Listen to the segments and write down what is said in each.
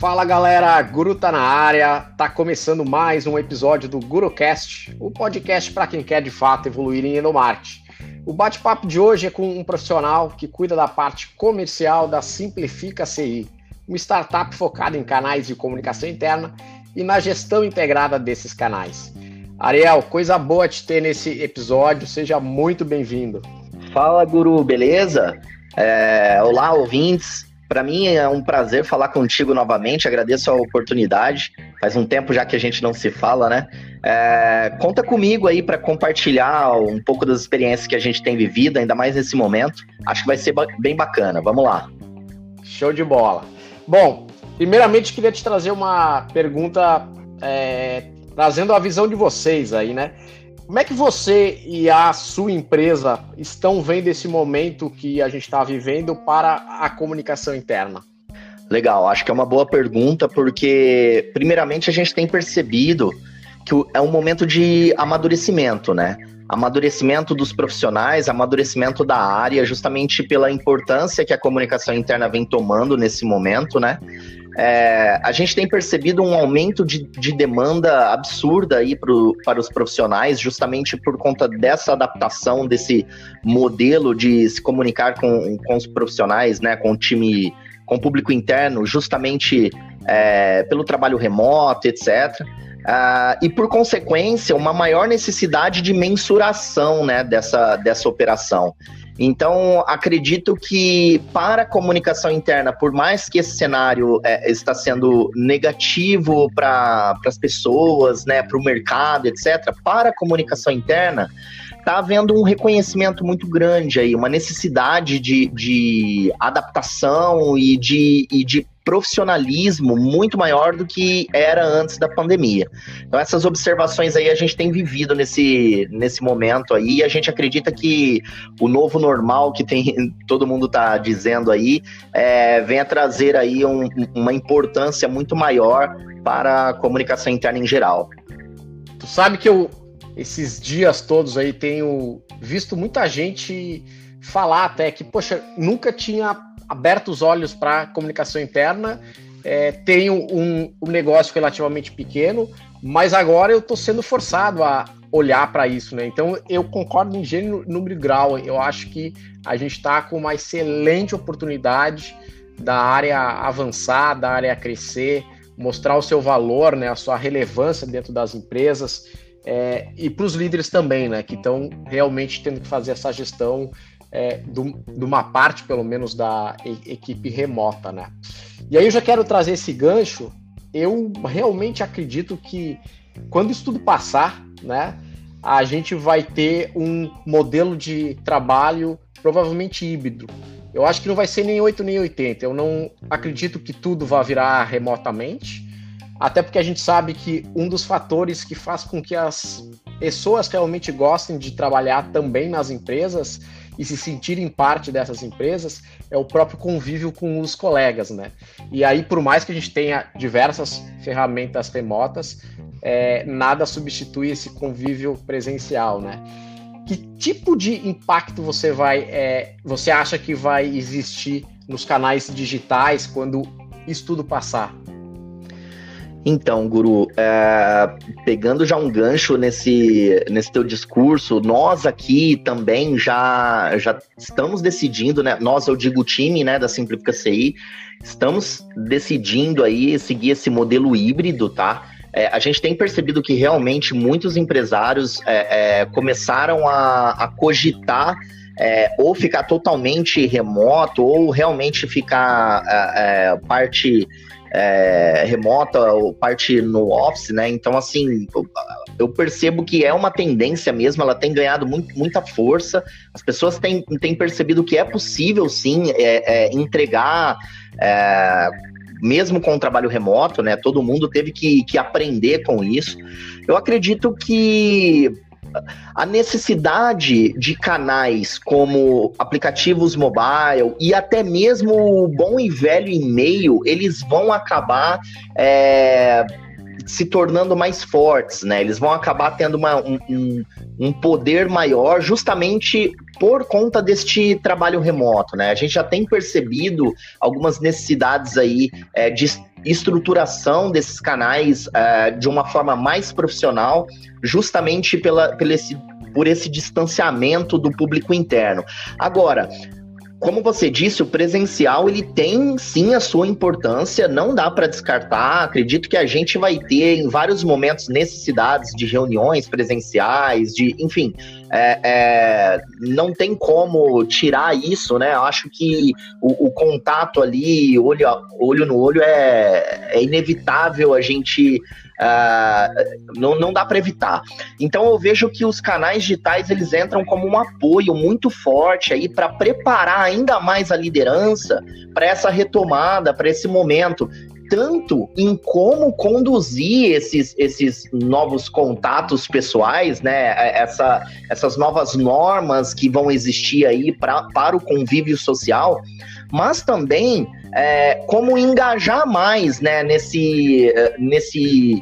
Fala galera, Guru tá na área, tá começando mais um episódio do GuruCast, o podcast para quem quer de fato evoluir em endomarketing. O bate-papo de hoje é com um profissional que cuida da parte comercial da Simplifica CI, uma startup focada em canais de comunicação interna e na gestão integrada desses canais. Ariel, coisa boa te ter nesse episódio, seja muito bem-vindo. Fala, Guru, beleza? É, olá, ouvintes. Para mim é um prazer falar contigo novamente. Agradeço a oportunidade. Faz um tempo já que a gente não se fala, né? É, conta comigo aí para compartilhar um pouco das experiências que a gente tem vivido, ainda mais nesse momento. Acho que vai ser bem bacana. Vamos lá. Show de bola. Bom, primeiramente queria te trazer uma pergunta, é, trazendo a visão de vocês aí, né? Como é que você e a sua empresa estão vendo esse momento que a gente está vivendo para a comunicação interna? Legal, acho que é uma boa pergunta, porque, primeiramente, a gente tem percebido que é um momento de amadurecimento, né? Amadurecimento dos profissionais, amadurecimento da área, justamente pela importância que a comunicação interna vem tomando nesse momento, né? É, a gente tem percebido um aumento de, de demanda absurda aí pro, para os profissionais, justamente por conta dessa adaptação, desse modelo de se comunicar com, com os profissionais, né, com o time, com o público interno, justamente é, pelo trabalho remoto, etc. Ah, e por consequência, uma maior necessidade de mensuração né, dessa, dessa operação. Então, acredito que para a comunicação interna, por mais que esse cenário é, está sendo negativo para as pessoas, né, para o mercado, etc., para a comunicação interna, está havendo um reconhecimento muito grande aí, uma necessidade de, de adaptação e de, e de profissionalismo muito maior do que era antes da pandemia. Então essas observações aí a gente tem vivido nesse, nesse momento aí e a gente acredita que o novo normal que tem todo mundo está dizendo aí é, venha trazer aí um, uma importância muito maior para a comunicação interna em geral. Tu sabe que eu esses dias todos aí tenho visto muita gente falar até que, poxa, nunca tinha aberto os olhos para comunicação interna, é, tenho um, um, negócio relativamente pequeno, mas agora eu estou sendo forçado a olhar para isso, né? Então eu concordo em gênero, número e grau. Eu acho que a gente está com uma excelente oportunidade da área avançar, da área crescer, mostrar o seu valor, né, a sua relevância dentro das empresas é, e para os líderes também, né, que estão realmente tendo que fazer essa gestão é, de uma parte, pelo menos, da equipe remota, né? E aí eu já quero trazer esse gancho. Eu realmente acredito que quando isso tudo passar, né, a gente vai ter um modelo de trabalho provavelmente híbrido. Eu acho que não vai ser nem 8 nem 80. Eu não acredito que tudo vá virar remotamente, até porque a gente sabe que um dos fatores que faz com que as pessoas realmente gostem de trabalhar também nas empresas e se sentirem parte dessas empresas é o próprio convívio com os colegas, né? E aí, por mais que a gente tenha diversas ferramentas remotas, é, nada substitui esse convívio presencial, né? Que tipo de impacto você vai, é, você acha que vai existir nos canais digitais quando isso tudo passar? Então, Guru, é, pegando já um gancho nesse, nesse teu discurso, nós aqui também já, já estamos decidindo, né? Nós, eu digo o time né, da Simplifica CI, estamos decidindo aí seguir esse modelo híbrido, tá? É, a gente tem percebido que realmente muitos empresários é, é começaram a, a cogitar é, ou ficar totalmente remoto, ou realmente ficar é, é parte é, remota ou parte no office, né? Então, assim, eu percebo que é uma tendência mesmo, ela tem ganhado muito, muita força. As pessoas têm, têm percebido que é possível, sim, é, é, entregar. É, mesmo com o trabalho remoto, né? Todo mundo teve que, que aprender com isso. Eu acredito que a necessidade de canais como aplicativos mobile e até mesmo o bom e velho e-mail, eles vão acabar é, se tornando mais fortes, né? Eles vão acabar tendo uma, um, um, poder maior justamente por conta deste trabalho remoto, né? A gente já tem percebido algumas necessidades aí é, de estruturação desses canais é, de uma forma mais profissional, justamente pela, pela esse, por esse distanciamento do público interno. Agora, como você disse, o presencial ele tem sim a sua importância, não dá para descartar. Acredito que a gente vai ter em vários momentos necessidades de reuniões presenciais, de, enfim, é, é, não tem como tirar isso, né? Eu acho que o, o contato ali, olho, olho no olho, é, é inevitável a gente Uh, não, não dá para evitar. Então eu vejo que os canais digitais eles entram como um apoio muito forte aí para preparar ainda mais a liderança para essa retomada, para esse momento tanto em como conduzir esses, esses novos contatos pessoais, né? Essa, essas novas normas que vão existir aí pra, para o convívio social, mas também é, como engajar mais né, nesse, nesse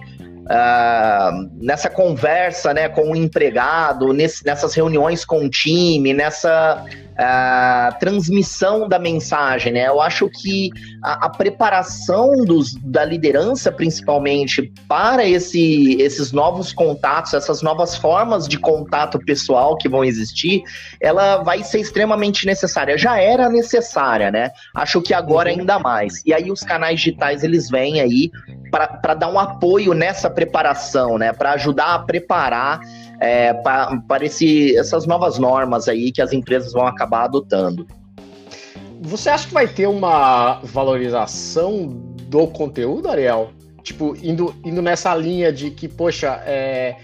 uh, nessa conversa né, com o empregado, nesse, nessas reuniões com o time, nessa uh, transmissão da mensagem. Né? Eu acho que a, a, preparação dos, da liderança, principalmente, para esse, esses novos contatos, essas novas formas de contato pessoal que vão existir, ela vai ser extremamente necessária. Já era necessária, né? Acho que agora uhum. ainda mais. E aí os canais digitais, eles vêm aí para dar um apoio nessa preparação, né? Para ajudar a preparar é, para essas novas normas aí que as empresas vão acabar adotando. Você acha que vai ter uma valorização do conteúdo, Ariel? Tipo, indo, indo nessa linha de que, poxa, é,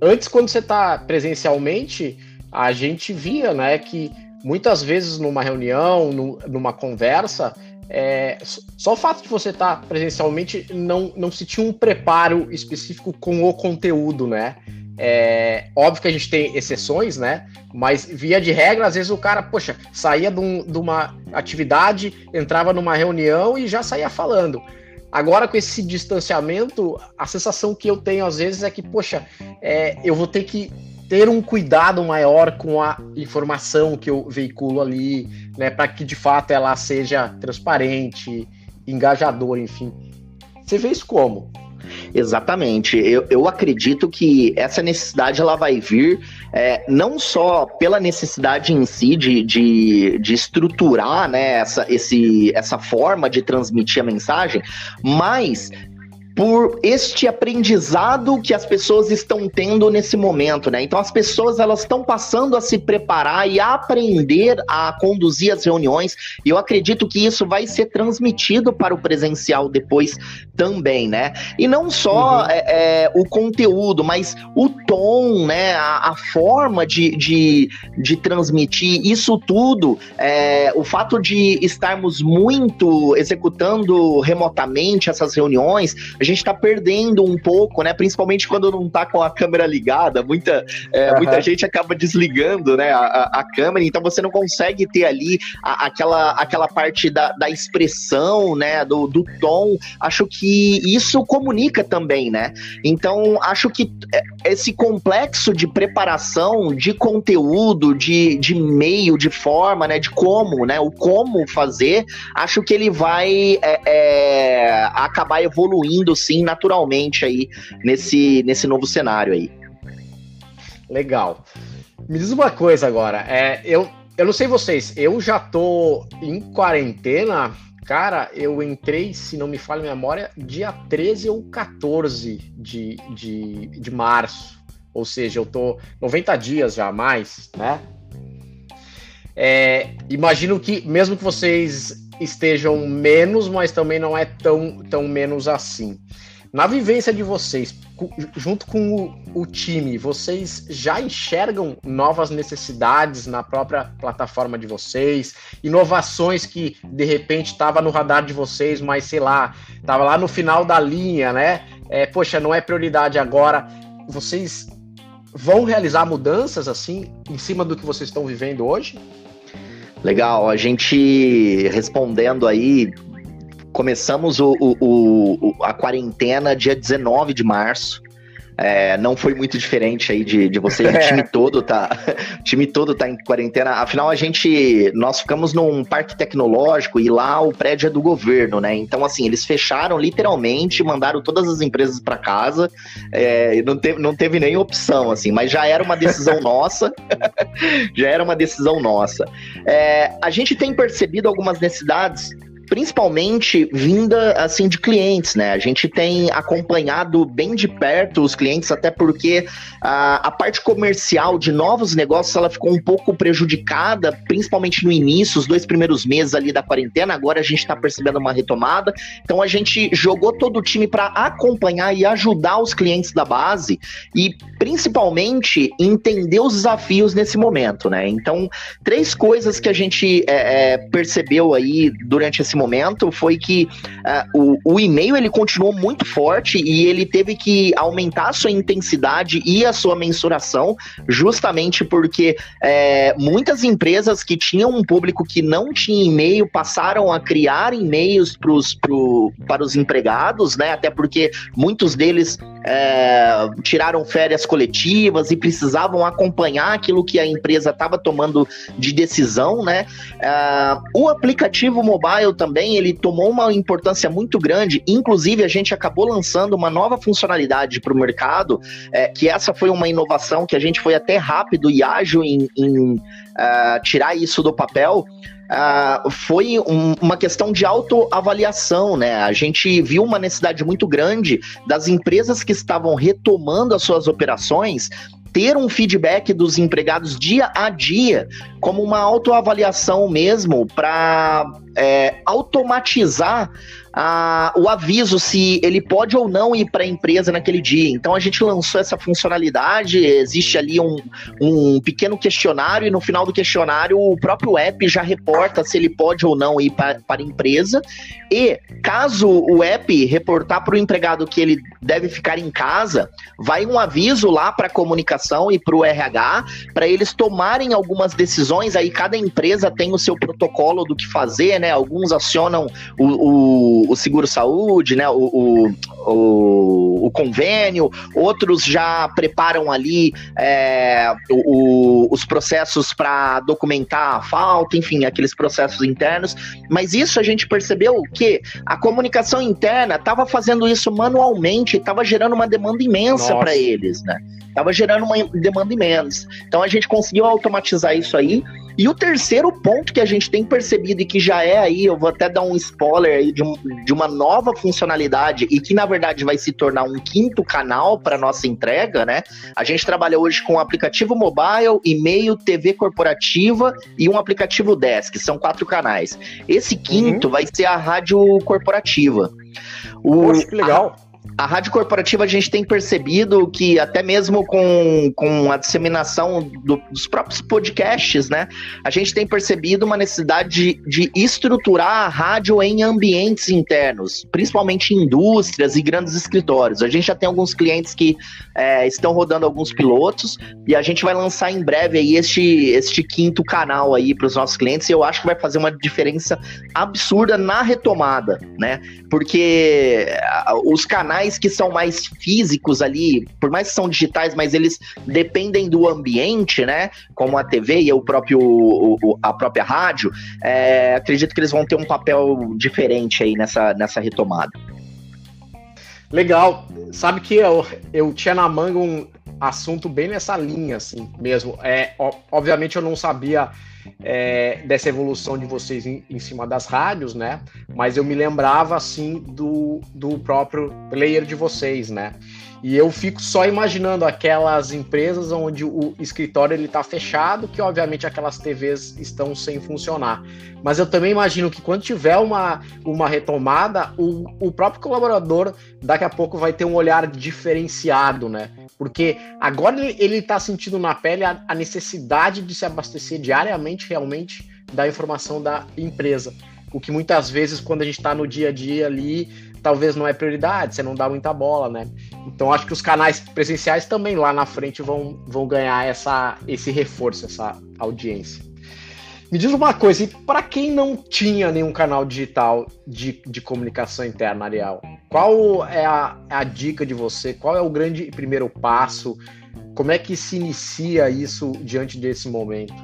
antes quando você está presencialmente, a gente via, né, que muitas vezes numa reunião, numa conversa, é, só o fato de você estar tá presencialmente não, não se tinha um preparo específico com o conteúdo, né? É, óbvio que a gente tem exceções, né? Mas via de regra, às vezes o cara, poxa, saía de, um, de uma atividade, entrava numa reunião e já saía falando. Agora, com esse distanciamento, a sensação que eu tenho às vezes é que, poxa, é, eu vou ter que ter um cuidado maior com a informação que eu veiculo ali, né, para que de fato ela seja transparente, engajadora, enfim. Você vê isso como? Exatamente. Eu, eu acredito que essa necessidade ela vai vir é, não só pela necessidade em si de, de, de estruturar né, essa, esse, essa forma de transmitir a mensagem, mas por este aprendizado que as pessoas estão tendo nesse momento, né? Então as pessoas elas estão passando a se preparar e a aprender a conduzir as reuniões, e eu acredito que isso vai ser transmitido para o presencial depois também, né? E não só uhum. é, é, o conteúdo, mas o tom, né? A, a forma de, de, de, transmitir isso tudo, é, o fato de estarmos muito executando remotamente essas reuniões, gente está perdendo um pouco, né? Principalmente quando não está com a câmera ligada. Muita, é, uhum. muita gente acaba desligando né, a, a, câmera, então você não consegue ter ali a, aquela, aquela parte da, da expressão, né? Do, do tom. Acho que isso comunica também, né? Então, acho que é, esse complexo de preparação de conteúdo, de, de meio, de forma, né? De como, né? O como fazer, acho que ele vai é, é, acabar evoluindo sim naturalmente aí nesse, nesse novo cenário aí. Legal. Me diz uma coisa agora, é, eu, eu não sei vocês, eu já tô em quarentena, cara, eu entrei, se não me falha a memória, dia 13 ou 14 de, de, de março, ou seja, eu tô 90 dias já a mais, né? É, imagino que, mesmo que vocês estejam menos, mas também não é tão, tão menos assim. Na vivência de vocês, junto com o, o, time, vocês já enxergam novas necessidades na própria plataforma de vocês, inovações que de repente estava no radar de vocês, mas sei lá, estava lá no final da linha, né? É, poxa, não é prioridade agora. Vocês vão realizar mudanças assim em cima do que vocês estão vivendo hoje? Legal, a gente respondendo aí Começamos o, o, o, a quarentena dia 19 de março. É, não foi muito diferente aí de, de você. O time todo tá, o time todo tá em quarentena. Afinal, a gente, nós ficamos num parque tecnológico e lá o prédio é do governo, né? Então, assim, eles fecharam literalmente, mandaram todas as empresas para casa. É, não teve, não teve nem opção, assim. Mas já era uma decisão nossa. já era uma decisão nossa. É, a gente tem percebido algumas necessidades principalmente vinda assim de clientes, né? A gente tem acompanhado bem de perto os clientes, até porque a, a parte comercial de novos negócios ela ficou um pouco prejudicada, principalmente no início, os dois primeiros meses ali da quarentena. Agora a gente está percebendo uma retomada. Então a gente jogou todo o time para acompanhar e ajudar os clientes da base e principalmente entender os desafios nesse momento, né? Então três coisas que a gente é, é, percebeu aí durante esse momento foi que uh, o, o e-mail ele continuou muito forte e ele teve que aumentar a sua intensidade e a sua mensuração, justamente porque é, muitas empresas que tinham um público que não tinha e-mail passaram a criar e-mails pro, para os empregados, né? Até porque muitos deles é, tiraram férias coletivas e precisavam acompanhar aquilo que a empresa estava tomando de decisão, né? É, o aplicativo mobile também também ele tomou uma importância muito grande. Inclusive, a gente acabou lançando uma nova funcionalidade para o mercado, é, que essa foi uma inovação que a gente foi até rápido e ágil em, em uh, tirar isso do papel. Uh, foi um, uma questão de autoavaliação, né? A gente viu uma necessidade muito grande das empresas que estavam retomando as suas operações ter um feedback dos empregados dia a dia, como uma autoavaliação mesmo, para é, automatizar a, o aviso se ele pode ou não ir para a empresa naquele dia. Então a gente lançou essa funcionalidade, existe ali um, um pequeno questionário e no final do questionário o próprio app já reporta se ele pode ou não ir para a empresa. E caso o app reportar para o empregado que ele deve ficar em casa, vai um aviso lá para a comunicação e para o RH para eles tomarem algumas decisões. Aí cada empresa tem o seu protocolo do que fazer, né? Alguns acionam o, o o seguro-saúde, né, o, o, o, o, convênio, outros já preparam ali é, o, os processos para documentar a falta, enfim, aqueles processos internos. Mas isso a gente percebeu que a comunicação interna estava fazendo isso manualmente, estava gerando uma demanda imensa para eles, né? Estava gerando uma demanda imensa. Então a gente conseguiu automatizar isso aí e o terceiro ponto que a gente tem percebido e que já é aí, eu vou até dar um spoiler aí de, um, de uma nova funcionalidade e que na verdade vai se tornar um quinto canal para nossa entrega, né? A gente trabalha hoje com um aplicativo mobile, e-mail, TV corporativa e um aplicativo desk, são quatro canais. Esse quinto uhum. vai ser a rádio corporativa. O, Poxa, que legal. A, a rádio corporativa a gente tem percebido que até mesmo com, com a disseminação do, dos próprios podcasts, né? A gente tem percebido uma necessidade de, de estruturar a rádio em ambientes internos, principalmente indústrias e grandes escritórios. A gente já tem alguns clientes que é, estão rodando alguns pilotos e a gente vai lançar em breve aí este, este quinto canal aí para os nossos clientes e eu acho que vai fazer uma diferença absurda na retomada, né? Porque os canais canais que são mais físicos ali, por mais que são digitais, mas eles dependem do ambiente, né? Como a TV e o próprio, o, a própria rádio, é, acredito que eles vão ter um papel diferente aí nessa, nessa retomada. Legal. Sabe que eu, eu tinha na manga um assunto bem nessa linha, assim, mesmo. É, obviamente eu não sabia é, dessa evolução de vocês em, em, cima das rádios, né? Mas eu me lembrava assim do, do próprio player de vocês, né? E eu fico só imaginando aquelas empresas onde o escritório ele está fechado, que obviamente aquelas TVs estão sem funcionar. Mas eu também imagino que quando tiver uma, uma retomada, o, o próprio colaborador daqui a pouco vai ter um olhar diferenciado, né? Porque agora ele está sentindo na pele a, a necessidade de se abastecer diariamente realmente da informação da empresa. O que muitas vezes, quando a gente está no dia a dia ali, talvez não é prioridade, você não dá muita bola, né? Então acho que os canais presenciais também lá na frente vão, vão ganhar essa, esse reforço, essa audiência. Me diz uma coisa, e para quem não tinha nenhum canal digital de, de comunicação interna, Ariel, Qual é a, a dica de você? Qual é o grande primeiro passo? Como é que se inicia isso diante desse momento?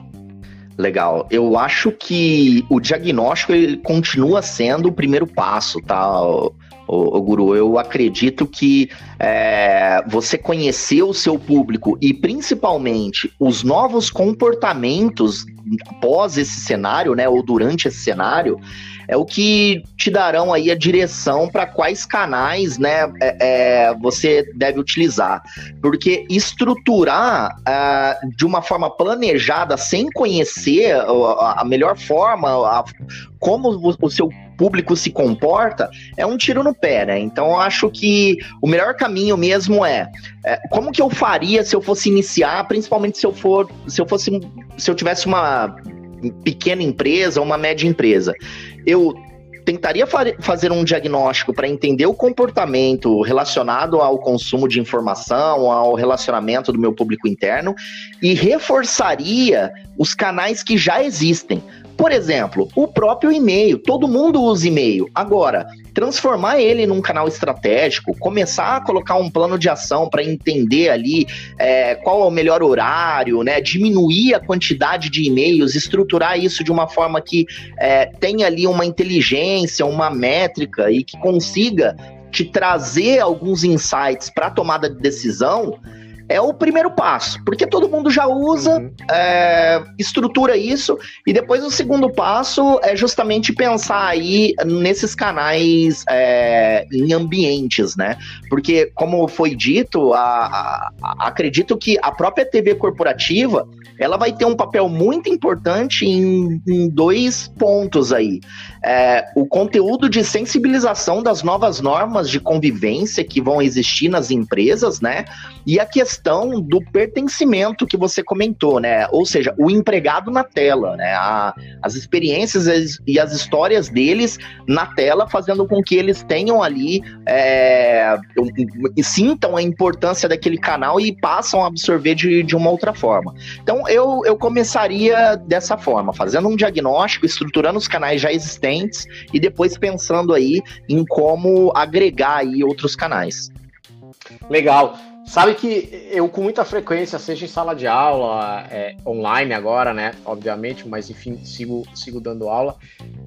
Legal. Eu acho que o diagnóstico ele continua sendo o primeiro passo, tá, o, Guru? Eu acredito que é, você conhecer o seu público e principalmente os novos comportamentos após esse cenário, né, ou durante esse cenário, é o que te darão aí a direção para quais canais, né, é, é, você deve utilizar, porque estruturar uh, de uma forma planejada, sem conhecer a, a melhor forma, a, como o, o seu público se comporta, é um tiro no pé, né? Então eu acho que o melhor caminho mesmo é, é, como que eu faria se eu fosse iniciar, principalmente se eu for, se eu fosse, se eu tivesse uma pequena empresa ou uma média empresa. Eu tentaria fazer um diagnóstico para entender o comportamento relacionado ao consumo de informação, ao relacionamento do meu público interno e reforçaria os canais que já existem. Por exemplo, o próprio e-mail. Todo mundo usa e-mail. Agora, transformar ele num canal estratégico, começar a colocar um plano de ação para entender ali é, qual é o melhor horário, né? Diminuir a quantidade de e-mails, estruturar isso de uma forma que é, tenha ali uma inteligência, uma métrica e que consiga te trazer alguns insights para tomada de decisão é o primeiro passo, porque todo mundo já usa, uhum. é, estrutura isso, e depois o segundo passo é justamente pensar aí nesses canais é, em ambientes, né? Porque, como foi dito, a, a, acredito que a própria TV corporativa ela vai ter um papel muito importante em, em dois pontos aí. É, o conteúdo de sensibilização das novas normas de convivência que vão existir nas empresas, né? E a questão do pertencimento que você comentou, né? Ou seja, o empregado na tela, né? A, as experiências e as histórias deles na tela, fazendo com que eles tenham ali é, sintam a importância daquele canal e passam a absorver de, de uma outra forma. Então, eu, eu começaria dessa forma, fazendo um diagnóstico, estruturando os canais já existentes e depois pensando aí em como agregar aí outros canais. Legal. Sabe que eu, com muita frequência, seja em sala de aula, é, online agora, né? Obviamente, mas enfim, sigo, sigo dando aula.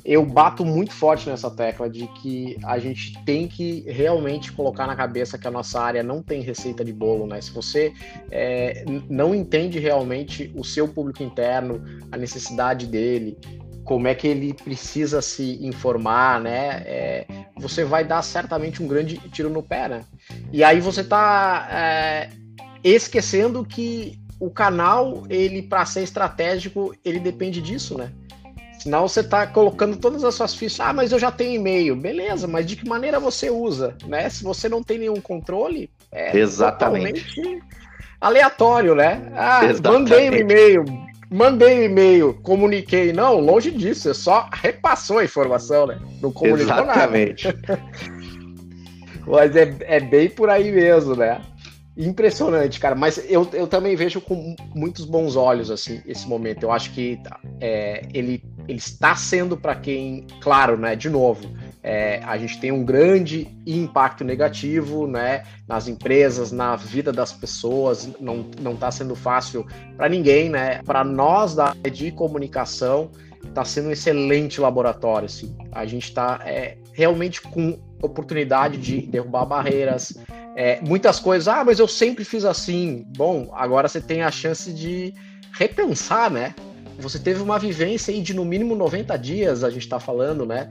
Eu bato muito forte nessa tecla de que a gente tem que realmente colocar na cabeça que a nossa área não tem receita de bolo, né? Se você é, não entende realmente o seu público interno, a necessidade dele, como é que ele precisa se informar, né? É, você vai dar certamente um grande tiro no pé, né? E aí você está é, esquecendo que o canal, ele para ser estratégico, ele depende disso, né? Senão você está colocando todas as suas fichas. Ah, mas eu já tenho e-mail. Beleza, mas de que maneira você usa, né? Se você não tem nenhum controle, é Exatamente. aleatório, né? Ah, Exatamente. mandei um e-mail, mandei um e-mail, comuniquei. Não, longe disso, você só repassou a informação, né? Não comunicou Exatamente. nada. Mas é, é bem por aí mesmo, né? Impressionante, cara. Mas eu, eu também vejo com muitos bons olhos assim esse momento. Eu acho que é, ele, ele está sendo para quem, claro, né? De novo, é, a gente tem um grande impacto negativo, né? Nas empresas, na vida das pessoas. Não está sendo fácil para ninguém, né? Para nós da área de comunicação está sendo um excelente laboratório. Assim. A gente está é, realmente com oportunidade de derrubar barreiras, é, muitas coisas. Ah, mas eu sempre fiz assim. Bom, agora você tem a chance de repensar, né? Você teve uma vivência aí de no mínimo 90 dias, a gente está falando, né?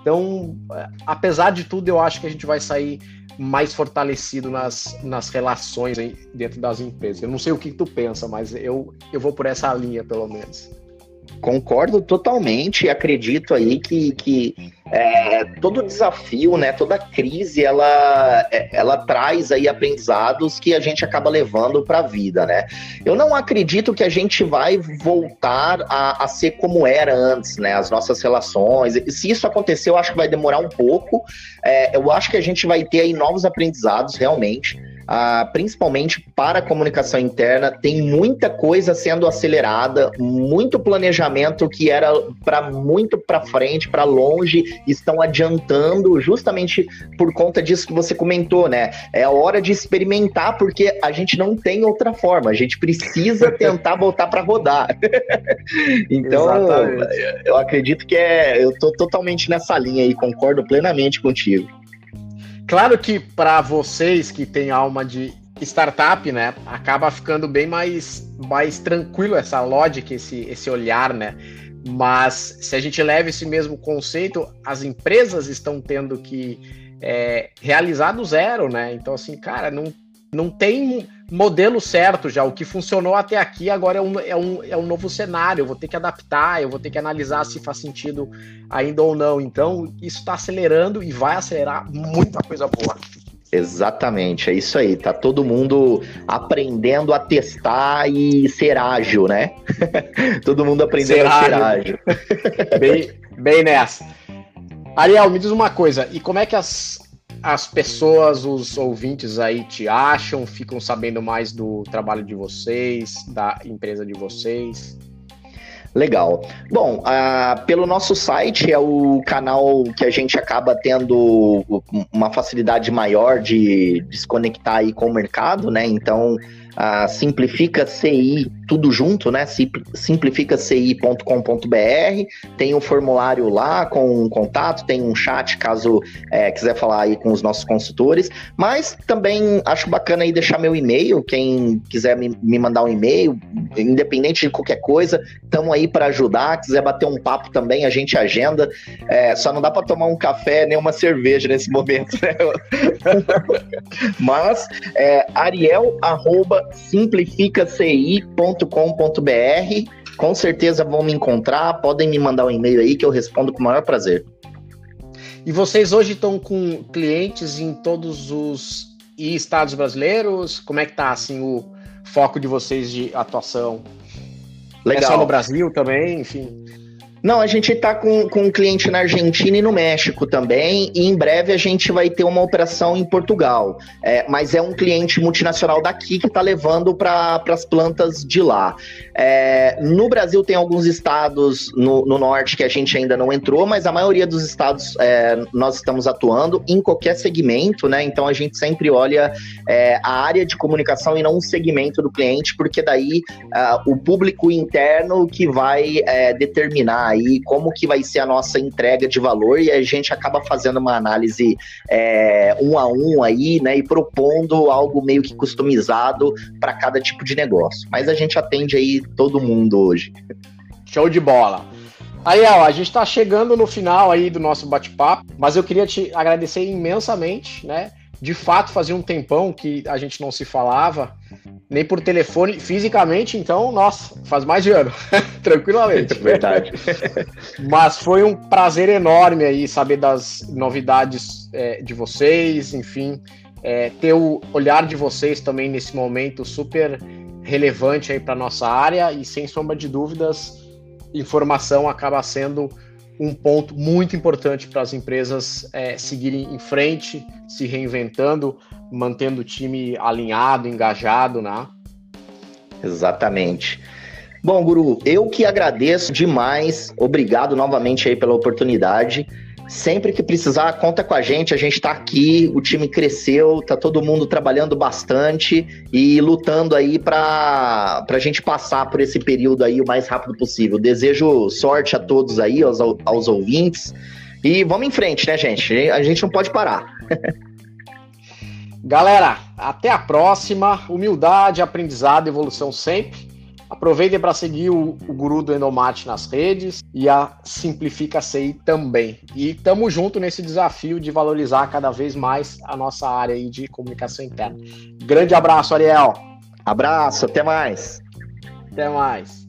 Então, é, apesar de tudo, eu acho que a gente vai sair mais fortalecido nas, nas relações dentro das empresas. Eu não sei o que tu pensa, mas eu, eu vou por essa linha, pelo menos. Concordo totalmente e acredito aí que, que é, todo desafio, né, toda crise, ela, é, ela traz aí aprendizados que a gente acaba levando para a vida, né? Eu não acredito que a gente vai voltar a, a, ser como era antes, né? As nossas relações. Se isso acontecer, eu acho que vai demorar um pouco. É, eu acho que a gente vai ter aí novos aprendizados, realmente. Ah, principalmente para a comunicação interna, tem muita coisa sendo acelerada, muito planejamento que era para muito para frente, para longe, estão adiantando justamente por conta disso que você comentou, né? É a hora de experimentar, porque a gente não tem outra forma, a gente precisa tentar voltar para rodar. então, Exatamente. eu acredito que é, eu tô totalmente nessa linha aí, concordo plenamente contigo. Claro que para vocês que têm alma de startup, né, acaba ficando bem mais, mais tranquilo essa lógica, esse, esse olhar, né? Mas se a gente leva esse mesmo conceito, as empresas estão tendo que é, realizar do zero, né? Então, assim, cara, não, não tem modelo certo já. O que funcionou até aqui agora é um, é, um, é um novo cenário. Eu vou ter que adaptar, eu vou ter que analisar se faz sentido ainda ou não. Então, isso está acelerando e vai acelerar muita coisa boa. Exatamente, é isso aí. Tá todo mundo aprendendo a testar e ser ágil, né? todo mundo aprendendo ser a ser ágil. bem, bem nessa. Ariel, me diz uma coisa, e como é que as, as pessoas, os ouvintes aí te acham, ficam sabendo mais do trabalho de vocês, da empresa de vocês? Legal. Bom, uh, pelo nosso site é o canal que a gente acaba tendo uma facilidade maior de desconectar aí com o mercado, né? Então, uh, simplifica CI tudo junto, né? simplificaci.com.br. Tem um formulário lá com um contato, tem um chat caso é, quiser falar aí com os nossos consultores. Mas também acho bacana aí deixar meu e-mail. Quem quiser me, me mandar um e-mail, independente de qualquer coisa, estamos aí para ajudar. Quiser bater um papo também, a gente agenda. É, só não dá para tomar um café nem uma cerveja nesse momento, né? Mas é, ariel arroba simplificaci.com com.br. Com certeza vão me encontrar, podem me mandar um e-mail aí que eu respondo com o maior prazer. E vocês hoje estão com clientes em todos os estados brasileiros? Como é que tá assim o foco de vocês de atuação? Legal. É só no Brasil também, enfim. Não, a gente está com, com um cliente na Argentina e no México também, e em breve a gente vai ter uma operação em Portugal. É, mas é um cliente multinacional daqui que está levando para as plantas de lá. É, no Brasil tem alguns estados no, no, norte que a gente ainda não entrou, mas a maioria dos estados é, nós estamos atuando em qualquer segmento, né? Então a gente sempre olha é, a área de comunicação e não o segmento do cliente, porque daí uh, o público interno que vai é, determinar aí como que vai ser a nossa entrega de valor e a gente acaba fazendo uma análise é, um a um aí, né, e propondo algo meio que customizado para cada tipo de negócio. Mas a gente atende aí todo mundo hoje. Show de bola. Ó, a gente está chegando no final aí do nosso bate-papo, mas eu queria te agradecer imensamente, né? De fato, fazia um tempão que a gente não se falava nem por telefone, fisicamente, então, nossa, faz mais de ano, tranquilamente. Verdade. Mas foi um prazer enorme aí saber das novidades é, de vocês, enfim, é, ter o olhar de vocês também nesse momento super relevante aí para nossa área e sem sombra de dúvidas, informação acaba sendo um ponto muito importante para as empresas é, seguirem em frente, se reinventando, mantendo o time alinhado, engajado, né? Exatamente. Bom, Guru, eu que agradeço demais. Obrigado novamente aí pela oportunidade. Sempre que precisar, conta com a gente. A gente está aqui, o time cresceu, tá todo mundo trabalhando bastante e lutando aí para a gente passar por esse período aí o mais rápido possível. Desejo sorte a todos aí, aos, aos ouvintes. E vamos em frente, né, gente? A gente não pode parar. Galera, até a próxima. Humildade, aprendizado, evolução sempre. Aproveitem para seguir o, o, Guru do Endomate nas redes e a Simplifica CI também. E tamo junto nesse desafio de valorizar cada vez mais a nossa área aí de comunicação interna. Grande abraço, Ariel. Abraço, até mais. Até mais.